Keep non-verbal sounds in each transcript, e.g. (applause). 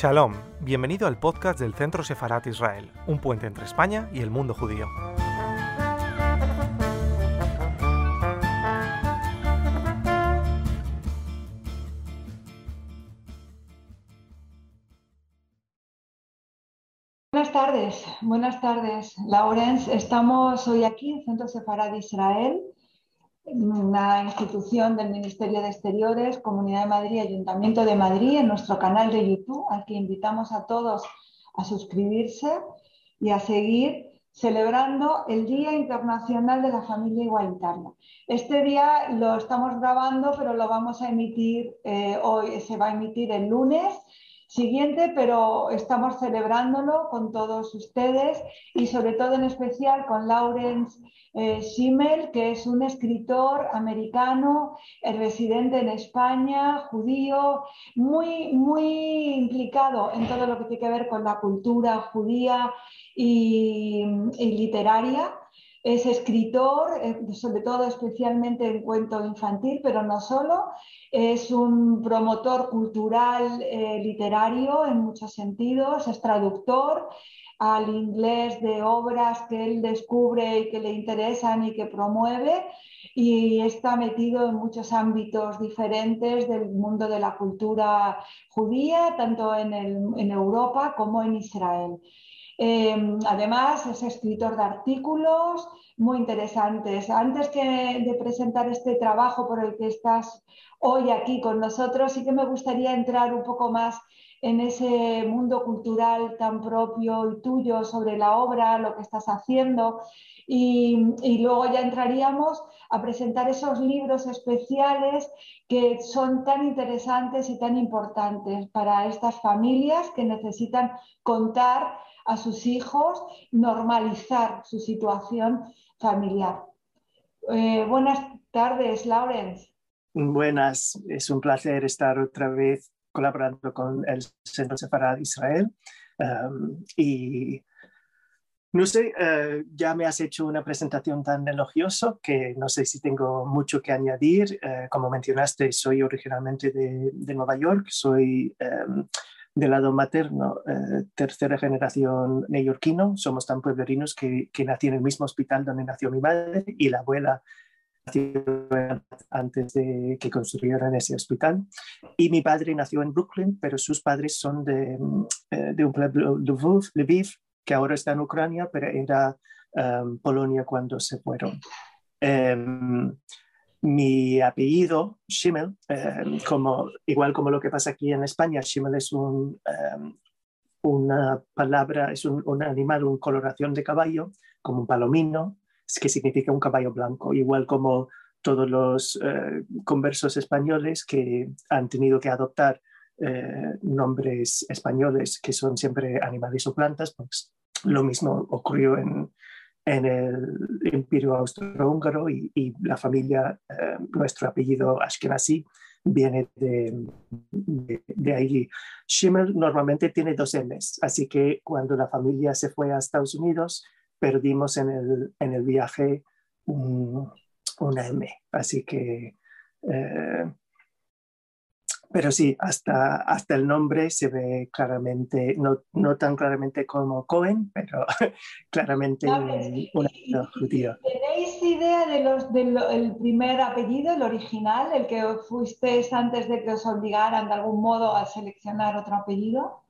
Shalom, bienvenido al podcast del Centro Sefarat Israel, un puente entre España y el mundo judío. Buenas tardes, buenas tardes, Laurence. Estamos hoy aquí en Centro Sefarad Israel una institución del Ministerio de Exteriores, Comunidad de Madrid, Ayuntamiento de Madrid, en nuestro canal de YouTube, al que invitamos a todos a suscribirse y a seguir celebrando el Día Internacional de la Familia Igualitaria. Este día lo estamos grabando, pero lo vamos a emitir eh, hoy, se va a emitir el lunes siguiente, pero estamos celebrándolo con todos ustedes y sobre todo en especial con Lawrence eh, Schimmel, que es un escritor americano, residente en España, judío, muy, muy implicado en todo lo que tiene que ver con la cultura judía y literaria. Es escritor, eh, sobre todo especialmente en cuento infantil, pero no solo. Es un promotor cultural eh, literario en muchos sentidos, es traductor al inglés de obras que él descubre y que le interesan y que promueve y está metido en muchos ámbitos diferentes del mundo de la cultura judía, tanto en, en Europa como en Israel. Em, además, es escritor de artículos muy interesantes. Antes que de presentar este trabajo por el que estás hoy aquí con nosotros, sí que me gustaría entrar un poco más en ese mundo cultural tan propio y tuyo sobre la obra, lo que estás haciendo. Y, y, luego ya entraríamos a presentar esos libros especiales que son tan interesantes y tan importantes para estas familias que necesitan contar a sus hijos, normalizar su situación familiar. Eh, buenas tardes, Lawrence. Buenas, es un placer estar otra vez colaborando con el Centro Separado Israel. Um, y no sé, uh, ya me has hecho una presentación tan elogiosa que no sé si tengo mucho que añadir. Uh, como mencionaste, soy originalmente de, de Nueva York, soy um, del lado materno, eh, tercera generación neoyorquino, somos tan pueblerinos que, que, nací en el mismo hospital donde nació mi madre y la abuela antes de que construyeran ese hospital. Y mi padre nació en Brooklyn, pero sus padres son de, eh, de un pueblo, Lviv, Lviv, que ahora está en Ucrania, pero era um, Polonia cuando se fueron. Um, mi apellido, Schimmel, eh, como, igual como lo que pasa aquí en España, Schimmel es un, um, una palabra, es un, un, animal, una coloración de caballo, como un palomino, que significa un caballo blanco, igual como todos los uh, conversos españoles que han tenido que adoptar uh, nombres españoles que son siempre animales o plantas, pues lo mismo ocurrió en, en el Imperio Austrohúngaro y, y la familia, eh, nuestro apellido Ashkenazi, viene de, de, de, allí. Schimmel normalmente tiene dos M's, así que cuando la familia se fue a Estados Unidos, perdimos en el, en el viaje un, una M. Así que eh, pero sí, hasta, hasta el nombre se ve claramente, no, no tan claramente como Cohen, pero (laughs) claramente un, un judío. ¿Tenéis idea del de el primer apellido, el original, el que fuisteis antes de que os obligaran de algún modo a seleccionar otro apellido?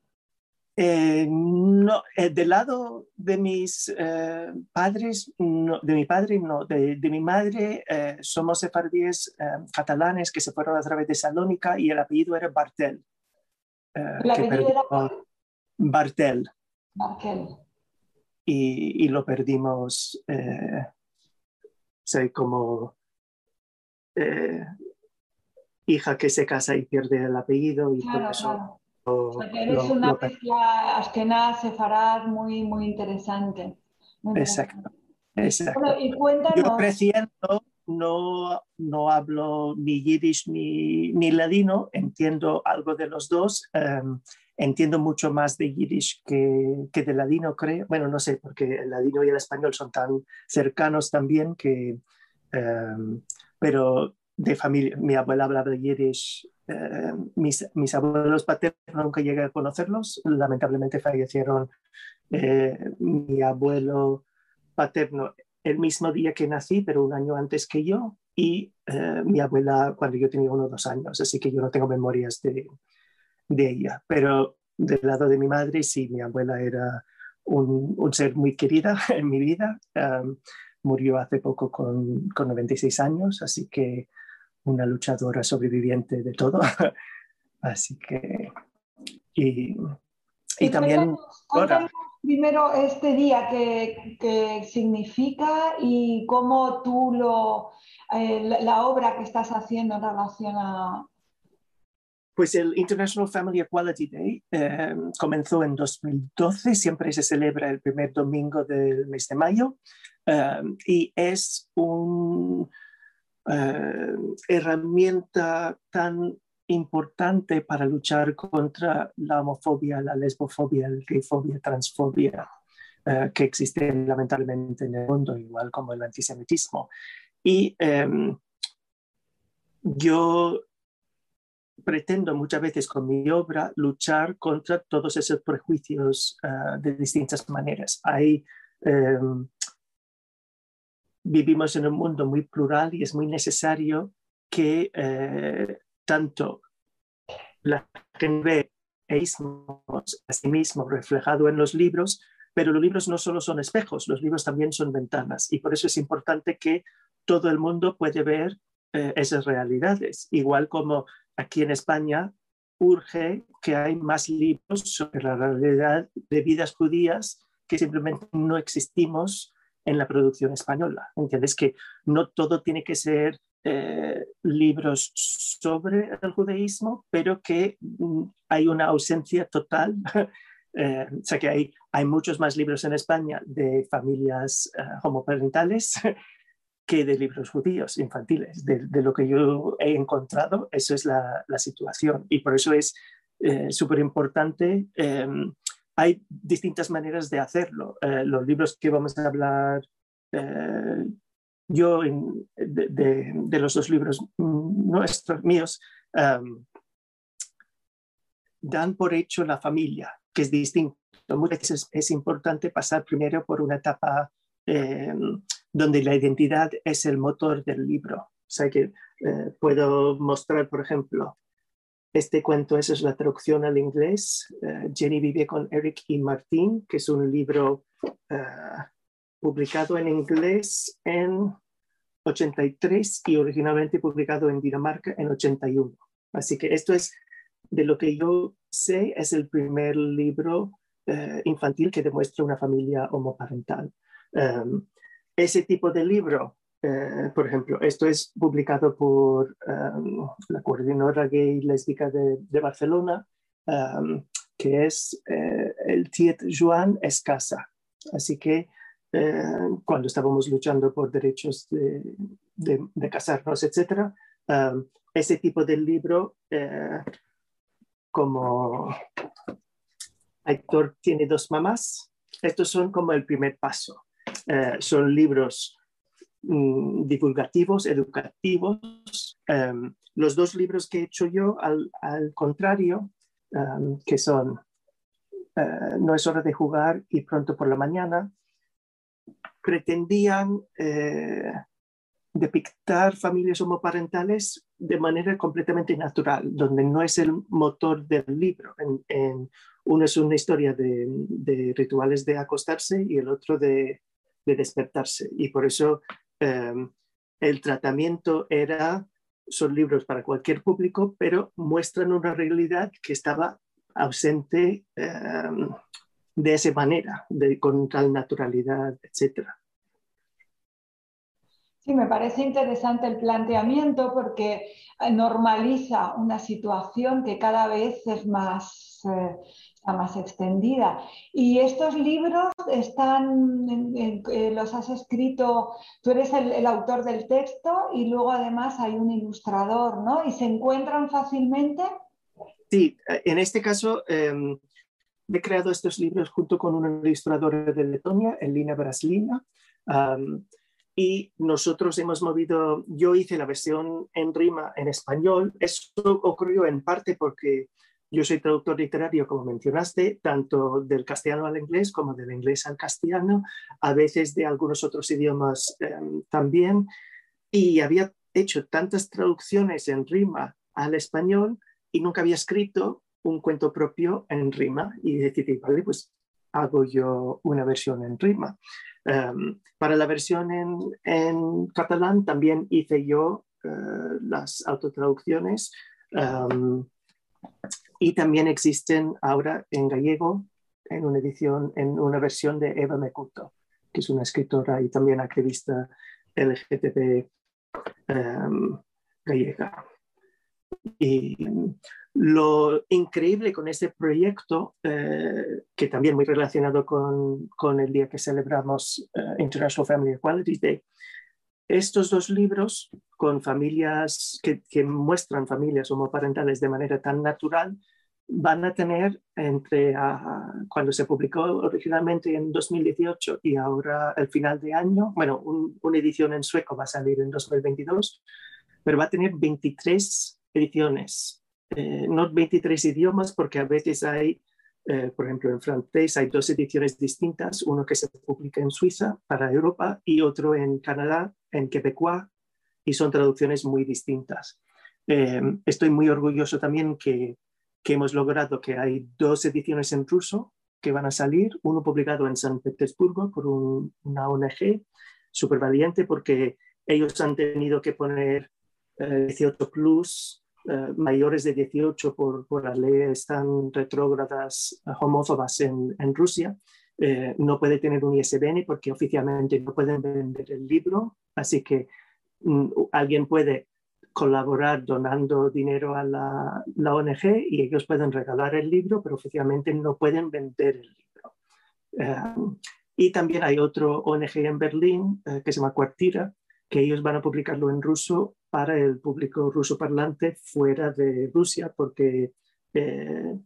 Eh, no, eh, del lado de mis eh, padres, no, de mi padre, no, de, de mi madre, eh, somos sefardíes eh, catalanes que se fueron a través de Salónica y el apellido era Bartel. Eh, ¿El apellido era? Bartel. Bartel. Y, y, lo perdimos, soy como hija que se casa y pierde el apellido y claro, eso... Claro o sea, eres lo, una lo... mezcla askenaz, sefarad muy, muy interesante. Muy exacto, exacto. Bueno, y cuéntanos... Yo creciendo no, no hablo ni yiddish ni, ni ladino, entiendo algo de los dos. Um, entiendo mucho más de yiddish que, que, de ladino, creo. Bueno, no sé, porque el ladino y el español son tan cercanos también que... Um, pero de familia. Mi abuela hablaba yiddish, eh, mis, mis, abuelos paternos nunca llegué a conocerlos, lamentablemente fallecieron eh, mi abuelo paterno el mismo día que nací, pero un año antes que yo, y eh, mi abuela cuando yo tenía unos dos años, así que yo no tengo memorias de, de ella. Pero del lado de mi madre, sí, mi abuela era un, un ser muy querida (laughs) en mi vida. murió hace poco con, con 96 años, así que una luchadora sobreviviente de todo. (laughs) así que... Y, y también... Cuéntanos, primero este día, qué, significa y cómo tú lo, eh, la, obra que estás haciendo en relación a... Pues el International Family Equality Day eh, comenzó en 2012, siempre se celebra el primer domingo del mes de mayo eh, y es una herramienta tan importante para luchar contra la homofobia, la lesbofobia, la gayfobia, transfobia eh, que existen lamentablemente en el mundo, igual como el antisemitismo. Y em, yo pretendo muchas veces con mi obra luchar contra todos esos prejuicios eh, de distintas maneras. Hay, em, vivimos en un mundo muy plural y es muy necesario que eh, tanto la gente ve a sí mismo reflejado en los libros, pero los libros no solo son espejos, los libros también son ventanas. Y por eso es importante que todo el mundo puede ver eh, esas realidades, igual como aquí en España urge que hay más libros sobre la realidad de vidas judías que simplemente no existimos en la producción española. ¿Entiendes? Que no todo tiene que ser eh, libros sobre el judaísmo, pero que mm, hay una ausencia total. (laughs) Eh, o sea que hay, muchos más libros en España de familias eh, homoparentales (laughs) que de libros judíos infantiles. De, lo que yo he encontrado, eso es la, la situación. Y por eso es súper importante. Em, hay distintas maneras de hacerlo. los libros que vamos a hablar yo de, los dos libros nuestros, míos, dan por hecho la familia, que es distinto. Muchas veces es, importante pasar primero por una etapa em, donde la identidad es el motor del libro. O sea que eh, puedo mostrar, por ejemplo, este cuento, es la traducción al inglés. Eh, Jenny vive con Eric y Martín, que es un libro eh, publicado en inglés en 83 y originalmente publicado en Dinamarca en 81. Así que esto es, de lo que yo sé, es el primer libro eh, infantil que demuestra una familia homoparental. Um, ese tipo de libro, eh, por ejemplo, esto es publicado por um, la coordinadora gay lésbica de, de Barcelona, um, que es eh, el Tiet Joan Escasa. Así que eh, cuando estábamos luchando por derechos de, de, casarnos, etc. Um, ese tipo de libro, eh, como Héctor tiene dos mamás, estos son como el primer paso. Eh, son libros mm, divulgativos, educativos. Um, los dos libros que he hecho yo, al, contrario, um, que son No es hora de jugar y pronto por la mañana, pretendían eh, depictar familias homoparentales de manera completamente natural, donde no es el motor del libro. Uno es una historia de, rituales de acostarse y el otro de, despertarse. Y por eso em, el tratamiento era, son libros para cualquier público, pero muestran una realidad que estaba ausente em, de esa manera, de, con tal naturalidad, etc. Sí, me parece interesante el planteamiento porque eh, normaliza una situación que cada vez es más, eh, más extendida. Y estos libros están, eh, los has escrito, tú eres el, el, autor del texto y luego además hay un ilustrador, ¿no? Y se encuentran fácilmente. Sí, en este caso em, he creado estos libros junto con una ilustradora de Letonia, Elina Braslina, y nosotros hemos movido, yo hice la versión en rima en español. Eso ocurrió en parte porque yo soy traductor literario, como mencionaste, tanto del castellano al inglés como del inglés al castellano, a veces de algunos otros idiomas em, también. Y había hecho tantas traducciones en rima al español y nunca había escrito un cuento propio en rima. Y decidí, vale, pues hago yo una versión en rima. Em, para la versión en, catalán también hice yo eh, las autotraducciones em, y también existen ahora en gallego en una edición, en una versión de Eva Mecuto, que es una escritora y también activista LGTB em, gallega. Y lo increíble con este proyecto, eh, que también muy relacionado con, con, el día que celebramos eh, International Family Equality Day, estos dos libros con familias que, que, muestran familias homoparentales de manera tan natural van a tener entre cuando se publicó originalmente en 2018 y ahora el final de año, bueno, una edición en sueco va a salir en 2022, pero va a tener 23 ediciones. Eh, no 23 idiomas, porque a veces hay, eh, por ejemplo, en francés hay dos ediciones distintas, uno que se publica en Suiza para Europa y otro en Canadá, en quebecois, y son traducciones muy distintas. Eh, estoy muy orgulloso también que, que hemos logrado que hay dos ediciones en ruso que van a salir, uno publicado en San Petersburgo por una ONG súper valiente porque ellos han tenido que poner 18 plus eh, mayores de 18 por, por las leyes tan retrógradas eh, homófobas en, en Rusia, eh, no puede tener un ISBN porque oficialmente no pueden vender el libro, así que mm, alguien puede colaborar donando dinero a la, ONG y ellos pueden regalar el libro, pero oficialmente no pueden vender el libro. y también hay otro ONG en Berlín que se llama Cuartira, que ellos van a publicarlo en ruso para el público ruso parlante fuera de Rusia, porque eh,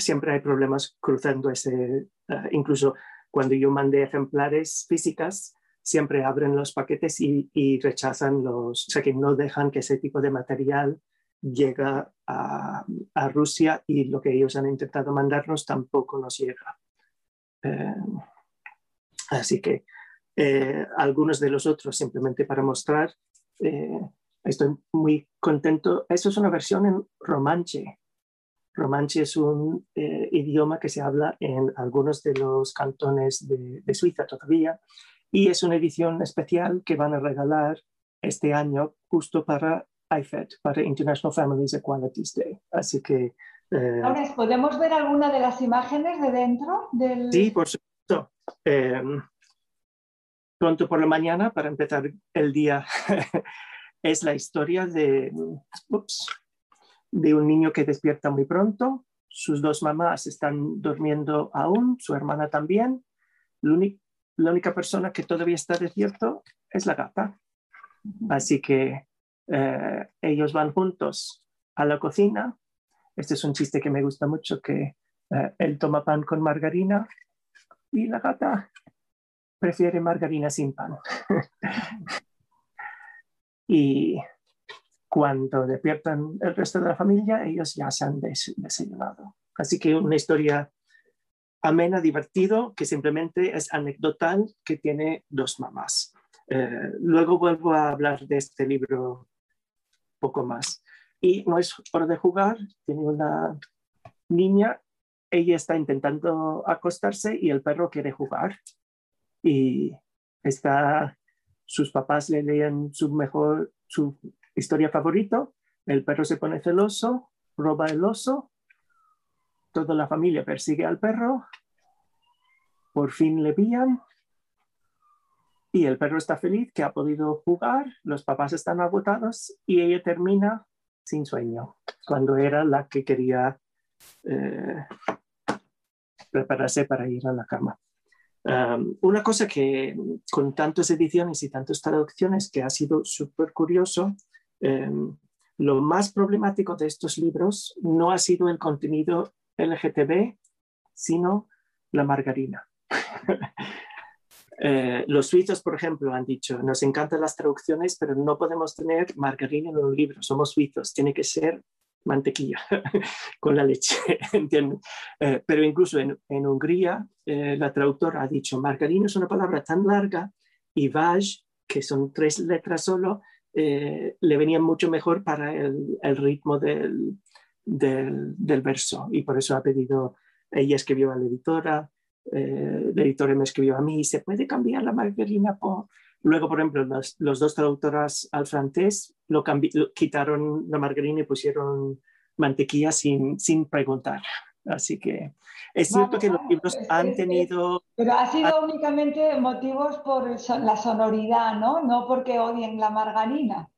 siempre hay problemas cruzando ese, eh, incluso cuando yo mandé ejemplares físicas, siempre abren los paquetes y, rechazan los, o sea que no dejan que ese tipo de material llegue a, Rusia y lo que ellos han intentado mandarnos tampoco nos llega. Eh, así que algunos de los otros simplemente para mostrar Estoy muy contento. Esto es una versión en romanche. Romanche es un eh, idioma que se habla en algunos de los cantones de, Suiza todavía y es una edición especial que van a regalar este año justo para IFED, para International Families Equalities Day. Así que... Eh, Ahora, ¿podemos ver alguna de las imágenes de dentro? Del... Sí, por supuesto. Eh, pronto por la mañana, para empezar el día (laughs) es la historia de, de un niño que despierta muy pronto, sus dos mamás están durmiendo aún, su hermana también, la, única persona que todavía está despierto es la gata. Así que eh, ellos van juntos a la cocina. Este es un chiste que me gusta mucho, que eh, él toma pan con margarina y la gata prefiere margarina sin pan. (laughs) y cuando despiertan el resto de la familia, ellos ya se han desayunado. Así que una historia amena, divertido, que simplemente es anecdotal, que tiene dos mamás. Eh, luego vuelvo a hablar de este libro poco más. Y no es hora de jugar, tiene una niña, ella está intentando acostarse y el perro quiere jugar. Y está sus papás le leen su mejor, su historia favorito, el perro se pone celoso, roba el oso, toda la familia persigue al perro, por fin le pillan y el perro está feliz que ha podido jugar, los papás están agotados y ella termina sin sueño, cuando era la que quería eh, prepararse para ir a la cama. Una cosa que con tantas ediciones y tantas traducciones que ha sido súper curioso, em, lo más problemático de estos libros no ha sido el contenido LGTB, sino la margarina. (laughs) Eh, los suizos, por ejemplo, han dicho, nos encantan las traducciones, pero no podemos tener margarina en un libro, somos suizos, tiene que ser mantequilla (laughs) con la leche, (laughs) ¿entiendes? Eh, pero incluso en, Hungría, eh, la traductora ha dicho, margarina es una palabra tan larga y vaj, que son tres letras solo, le venía mucho mejor para el, ritmo del, del, verso y por eso ha pedido, ella escribió a la editora, eh, el editor me escribió a mí, ¿se puede cambiar la margarina por...? Luego, por ejemplo, los, dos traductoras al francés lo, quitaron la margarina y pusieron mantequilla sin, sin preguntar. Así que es cierto que los libros han tenido... Pero ha sido únicamente motivos por la sonoridad, ¿no? No porque odien la margarina.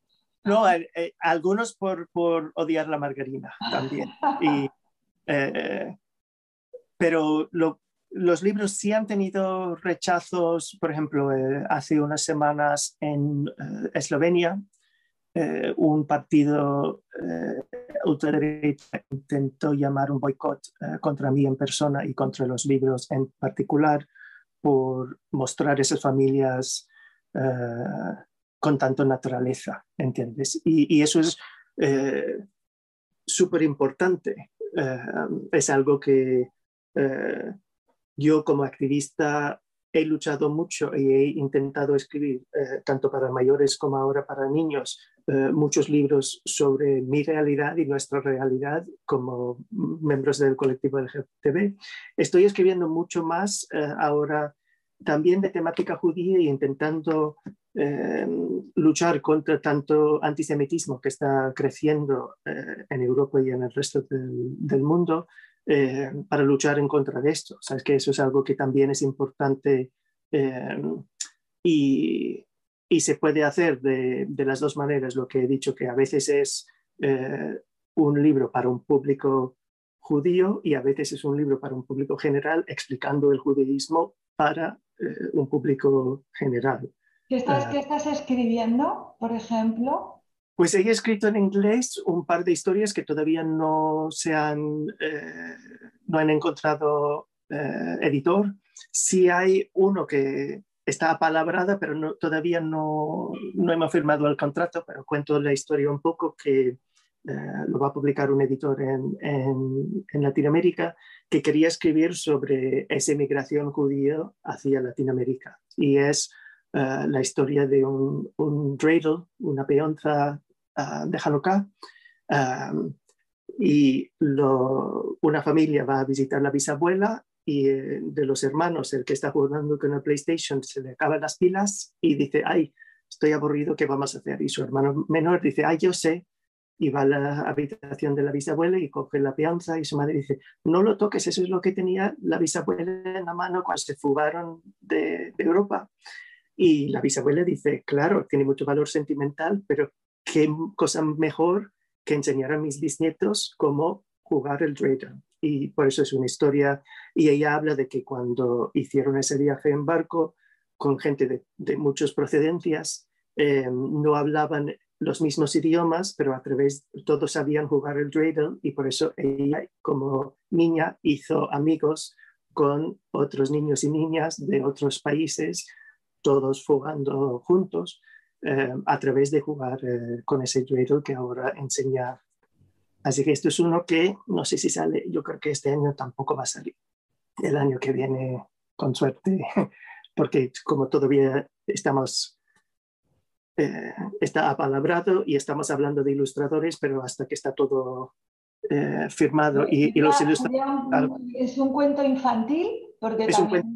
No, eh, eh, algunos por, por, odiar la margarina también. Y, (laughs) pero lo, los libros sí han tenido rechazos, por ejemplo, eh, hace unas semanas en eh, Eslovenia, eh, un partido ultraderecha intentó llamar un boicot contra mí en persona y contra los libros en particular por mostrar esas familias con tanto naturaleza, ¿entiendes? Y, y eso es súper importante. es algo que yo como activista he luchado mucho y he intentado escribir, eh, tanto para mayores como ahora para niños, eh, muchos libros sobre mi realidad y nuestra realidad como miembros del colectivo LGTB. Estoy escribiendo mucho más eh, ahora también de temática judía y intentando luchar contra tanto antisemitismo que está creciendo en Europa y en el resto del mundo, eh, para luchar en contra de esto. Sabes que eso es algo que también es importante eh, y, y, se puede hacer de, de, las dos maneras. Lo que he dicho que a veces es eh, un libro para un público judío y a veces es un libro para un público general explicando el judaísmo para un público general. ¿Qué estás, ¿Qué estás escribiendo, por ejemplo? Pues he escrito en inglés un par de historias que todavía no se han, eh, no han encontrado eh, editor. Sí hay uno que está apalabrada, pero no, todavía no, no, hemos firmado el contrato, pero cuento la historia un poco que eh, lo va a publicar un editor en, en, Latinoamérica que quería escribir sobre esa migración judía hacia Latinoamérica. Y es la historia de un, un dreidel, una peonza De Hanukkah. y una familia va a visitar la bisabuela y eh, de los hermanos, el que está jugando con el PlayStation, se le acaban las pilas y dice, ay, estoy aburrido, ¿qué vamos a hacer? Y su hermano menor dice, ay, yo sé, y va a la habitación de la bisabuela y coge la peonza y su madre dice, no lo toques, eso es lo que tenía la bisabuela en la mano cuando se fugaron de Europa. Y la bisabuela dice, claro, tiene mucho valor sentimental, pero qué cosa mejor que enseñar a mis bisnietos cómo jugar el Drayton. Y por eso es una historia. Y ella habla de que cuando hicieron ese viaje en barco con gente de, de muchas procedencias, eh, no hablaban los mismos idiomas, pero a través todos sabían jugar el dreidel y por eso ella como niña hizo amigos con otros niños y niñas de otros países, todos jugando juntos. Eh, a través de jugar eh, con ese dreidel que ahora enseña. Así que esto es uno que no sé si sale, yo creo que este año tampoco va a salir. El año que viene, con suerte, (laughs) porque como todavía estamos, eh, está apalabrado y estamos hablando de ilustradores, pero hasta que está todo firmado y, los ilustradores... ¿Es un cuento infantil? Porque es también...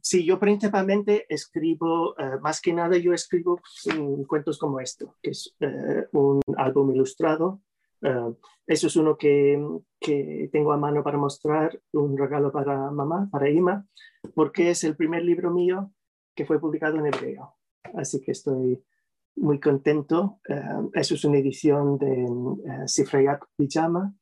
Sí, yo principalmente escribo, eh, más que nada yo escribo mm, cuentos como esto, que es eh, un álbum ilustrado. Eh, eso es uno que, que, tengo a mano para mostrar, un regalo para mamá, para Ima, porque es el primer libro mío que fue publicado en hebreo. Así que estoy muy contento. eso es una edición de Sifrayat Pijama,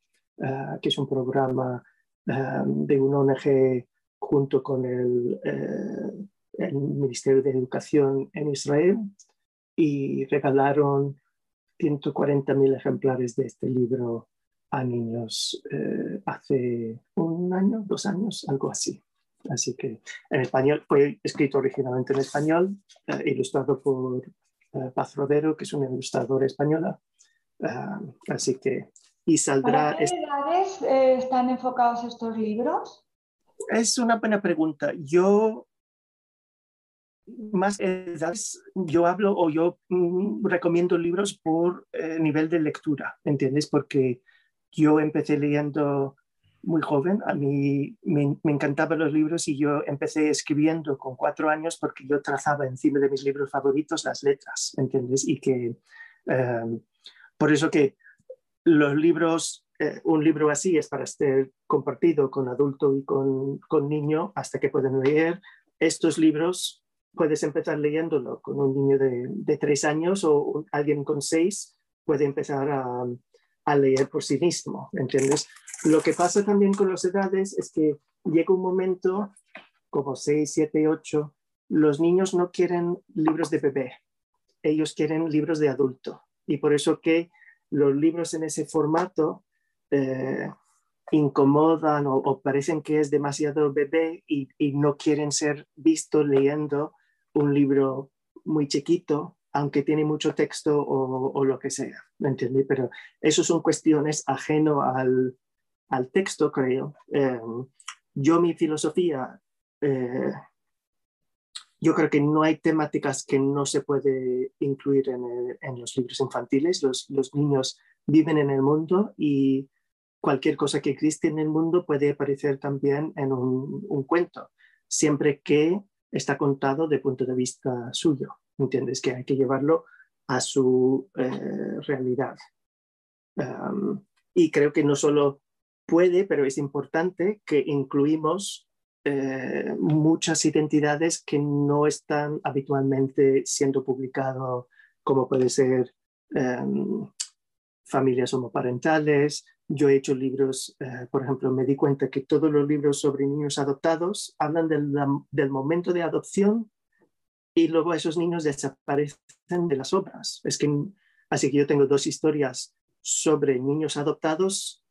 que es un programa de una ONG junto con el, eh, el, Ministerio de Educación en Israel y regalaron 140.000 ejemplares de este libro a niños eh, hace un año, dos años, algo así. Así que en español fue escrito originalmente en español, eh, ilustrado por Paz Rodero, que es una ilustradora española. Ah, así que, y saldrá... ¿Para qué edades están enfocados estos libros? Es una buena pregunta. Yo, más edades, yo hablo o yo mm, recomiendo libros por nivel de lectura, ¿entiendes? Porque yo empecé leyendo muy joven. A mí me, encantaban los libros y yo empecé escribiendo con cuatro años porque yo trazaba encima de mis libros favoritos las letras, ¿entiendes? Y que em, por eso que los libros, eh, un libro así es para ser compartido con adulto y con, con niño hasta que pueden leer. Estos libros puedes empezar leyéndolo con un niño de, de tres años o alguien con seis puede empezar a, a leer por sí mismo, ¿entiendes? Lo que pasa también con las edades es que llega un momento, como 6, 7, 8, los niños no quieren libros de bebé, ellos quieren libros de adulto. Y por eso que los libros en ese formato eh, incomodan o, parecen que es demasiado bebé y, no quieren ser vistos leyendo un libro muy chiquito, aunque tiene mucho texto o, lo que sea, ¿me entiendes? Pero eso son cuestiones ajeno al, al texto, creo. Eh, yo mi filosofía, eh, yo creo que no hay temáticas que no se puede incluir en, los libros infantiles. Los, niños viven en el mundo y cualquier cosa que existe en el mundo puede aparecer también en un, cuento, siempre que está contado de punto de vista suyo. ¿Entiendes? Que hay que llevarlo a su eh, realidad. Y creo que no solo puede, pero es importante que incluimos eh, muchas identidades que no están habitualmente siendo publicadas, como puede ser em, familias homoparentales. Yo he hecho libros, eh, por ejemplo, me di cuenta que todos los libros sobre niños adoptados hablan del, del momento de adopción y luego esos niños desaparecen de las obras. Es que, así que yo tengo dos historias sobre niños adoptados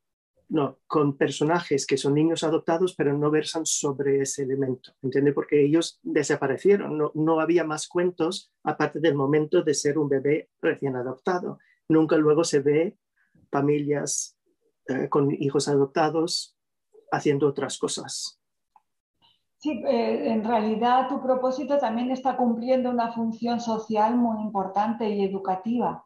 no, con personajes que son niños adoptados, pero no versan sobre ese elemento, ¿entiende? Porque ellos desaparecieron, no, había más cuentos aparte del momento de ser un bebé recién adoptado. Nunca luego se ve familias eh, con hijos adoptados haciendo otras cosas. Sí, eh, en realidad tu propósito también está cumpliendo una función social muy importante y educativa.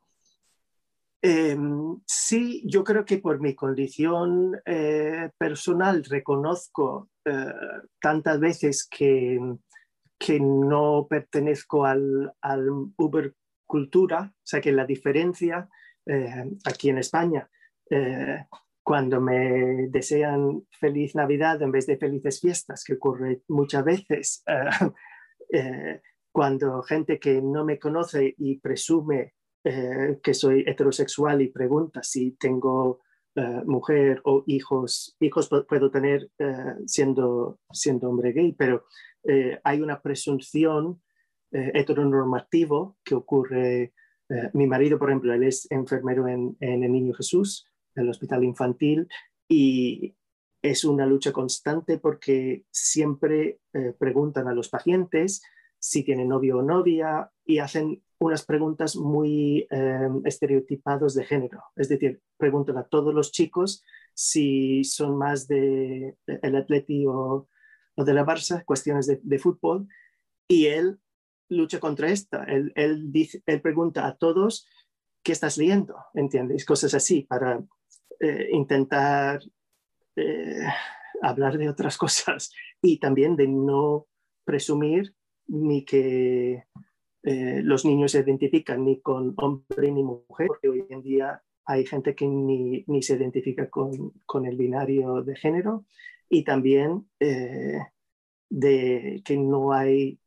Em, sí, yo creo que por mi condición eh, personal reconozco tantas veces que, que no pertenezco al, al, Uber cultura, o sea que la diferencia eh, aquí en España, cuando me desean feliz Navidad en vez de felices fiestas, que ocurre muchas veces, (laughs) cuando gente que no me conoce y presume eh, que soy heterosexual y pregunta si tengo eh, mujer o hijos, hijos puedo tener eh, siendo, siendo hombre gay, pero hay una presunción heteronormativo que ocurre. mi marido, por ejemplo, él es enfermero en, el Niño Jesús, en el hospital infantil, y es una lucha constante porque siempre preguntan a los pacientes si tienen novio o novia y hacen unas preguntas muy eh, estereotipadas de género. Es decir, preguntan a todos los chicos si son más de, el Atleti o, de la Barça, cuestiones de, fútbol, y él lucha contra esta. Él, él, pregunta a todos qué estás leyendo, ¿entiendes? Cosas así para eh, intentar eh, hablar de otras (laughs) cosas y también de no presumir ni que eh, los niños se identifican ni con hombre ni mujer, porque hoy en día hay gente que ni, se identifica con, el binario de género y también de que no hay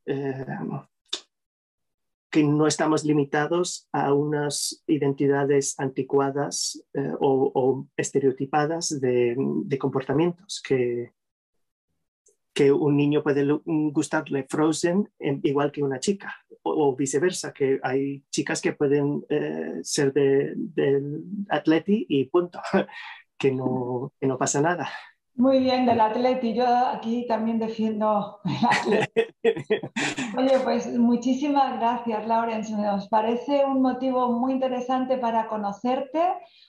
que no estamos limitados a unas identidades anticuadas o, estereotipadas de, comportamientos que, que un niño puede gustarle Frozen igual que una chica, o, viceversa, que hay chicas que pueden eh, ser del de Atleti y punto, (laughs) que no, que no pasa nada. Muy bien, del Atleti. Yo aquí también defiendo el Atleti. (laughs) Oye, pues muchísimas gracias, Laurence. Nos parece un motivo muy interesante para conocerte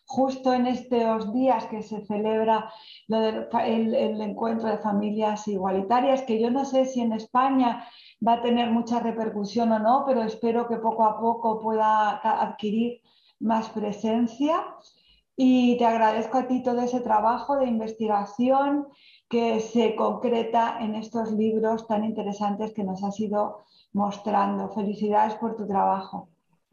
justo en estos días que se celebra el, el encuentro de familias igualitarias, que yo no sé si en España va a tener mucha repercusión o no, pero espero que poco a poco pueda adquirir más presencia y te agradezco a ti todo ese trabajo de investigación que se concreta en estos libros tan interesantes que nos has ido mostrando. Felicidades por tu trabajo.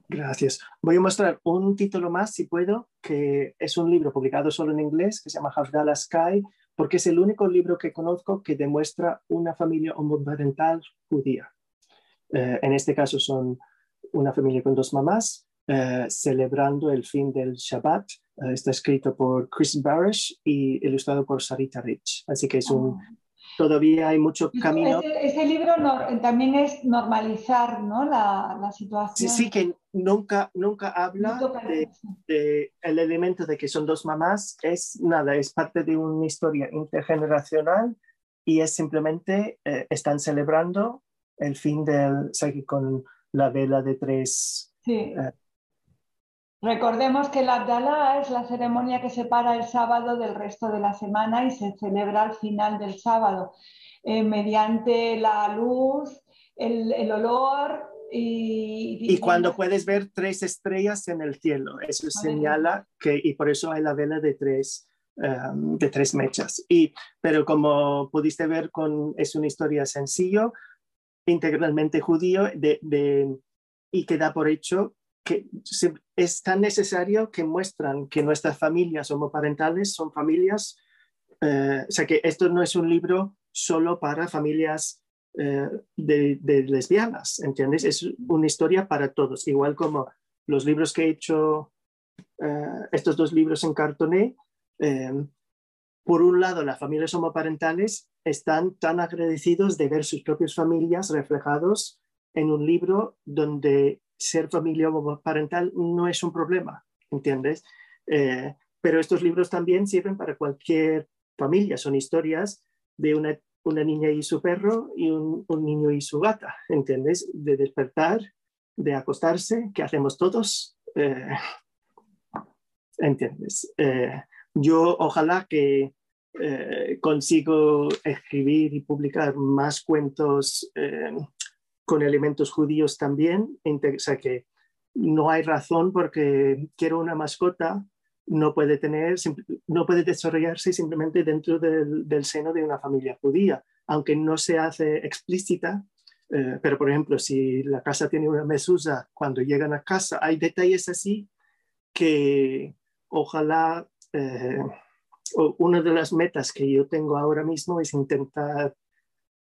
Gracias. Voy a mostrar un título más, si puedo, que es un libro publicado solo en inglés, que se llama Havdalah Sky, porque es el único libro que conozco que demuestra una familia homoparental judía. Eh, en este caso son una familia con dos mamás, eh, celebrando el fin del Shabbat está escrito por Chris Barish y ilustrado por Sarita Rich. Así que es un, ah. todavía hay mucho camino. Ese, libro también es normalizar ¿no? la, la, situación. Sí, sí, que nunca, nunca habla de, el elemento de que son dos mamás. Es nada, es parte de una historia intergeneracional y es simplemente, eh, están celebrando el fin del, con la vela de tres. Sí. Eh, Recordemos que la Abdalá es la ceremonia que separa el sábado del resto de la semana y se celebra al final del sábado, eh, mediante la luz, el, olor y, y, cuando puedes ver tres estrellas en el cielo, eso señala que, y por eso hay la vela de tres, um, de tres mechas. Y, pero como pudiste ver, con, es una historia sencillo, integralmente judío, de, de, y que da por hecho que es tan necesario que muestran que nuestras familias homoparentales son familias, eh, o sea que esto no es un libro solo para familias eh, de, lesbianas, ¿entiendes? Es una historia para todos, igual como los libros que he hecho, eh, estos dos libros en cartoné, por un lado, las familias homoparentales están tan agradecidos de ver sus propias familias reflejados en un libro donde ser familia parental no es un problema, ¿entiendes? Eh, pero estos libros también sirven para cualquier familia, son historias de una, niña y su perro y un, un, niño y su gata, ¿entiendes? De despertar, de acostarse, que hacemos todos, eh, ¿entiendes? Eh, yo ojalá que consigo escribir y publicar más cuentos con elementos judíos también, o sea que no hay razón porque quiero una mascota, no puede tener, no puede desarrollarse simplemente dentro del, seno de una familia judía, aunque no se hace explícita. Eh, pero, por ejemplo, si la casa tiene una mesusa, cuando llegan a casa, hay detalles así que ojalá, eh, una de las metas que yo tengo ahora mismo es intentar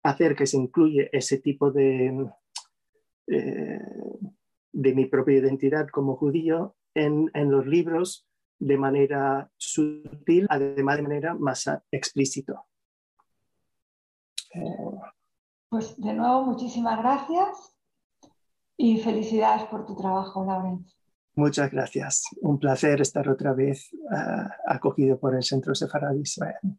hacer que se incluye ese tipo de, eh, de mi propia identidad como judío en, en, los libros de manera sutil, además de manera más explícita. Pues de nuevo, muchísimas gracias y felicidades por tu trabajo, Laurence. Muchas gracias. Un placer estar otra vez uh, acogido por el Centro Sefarad de Israel.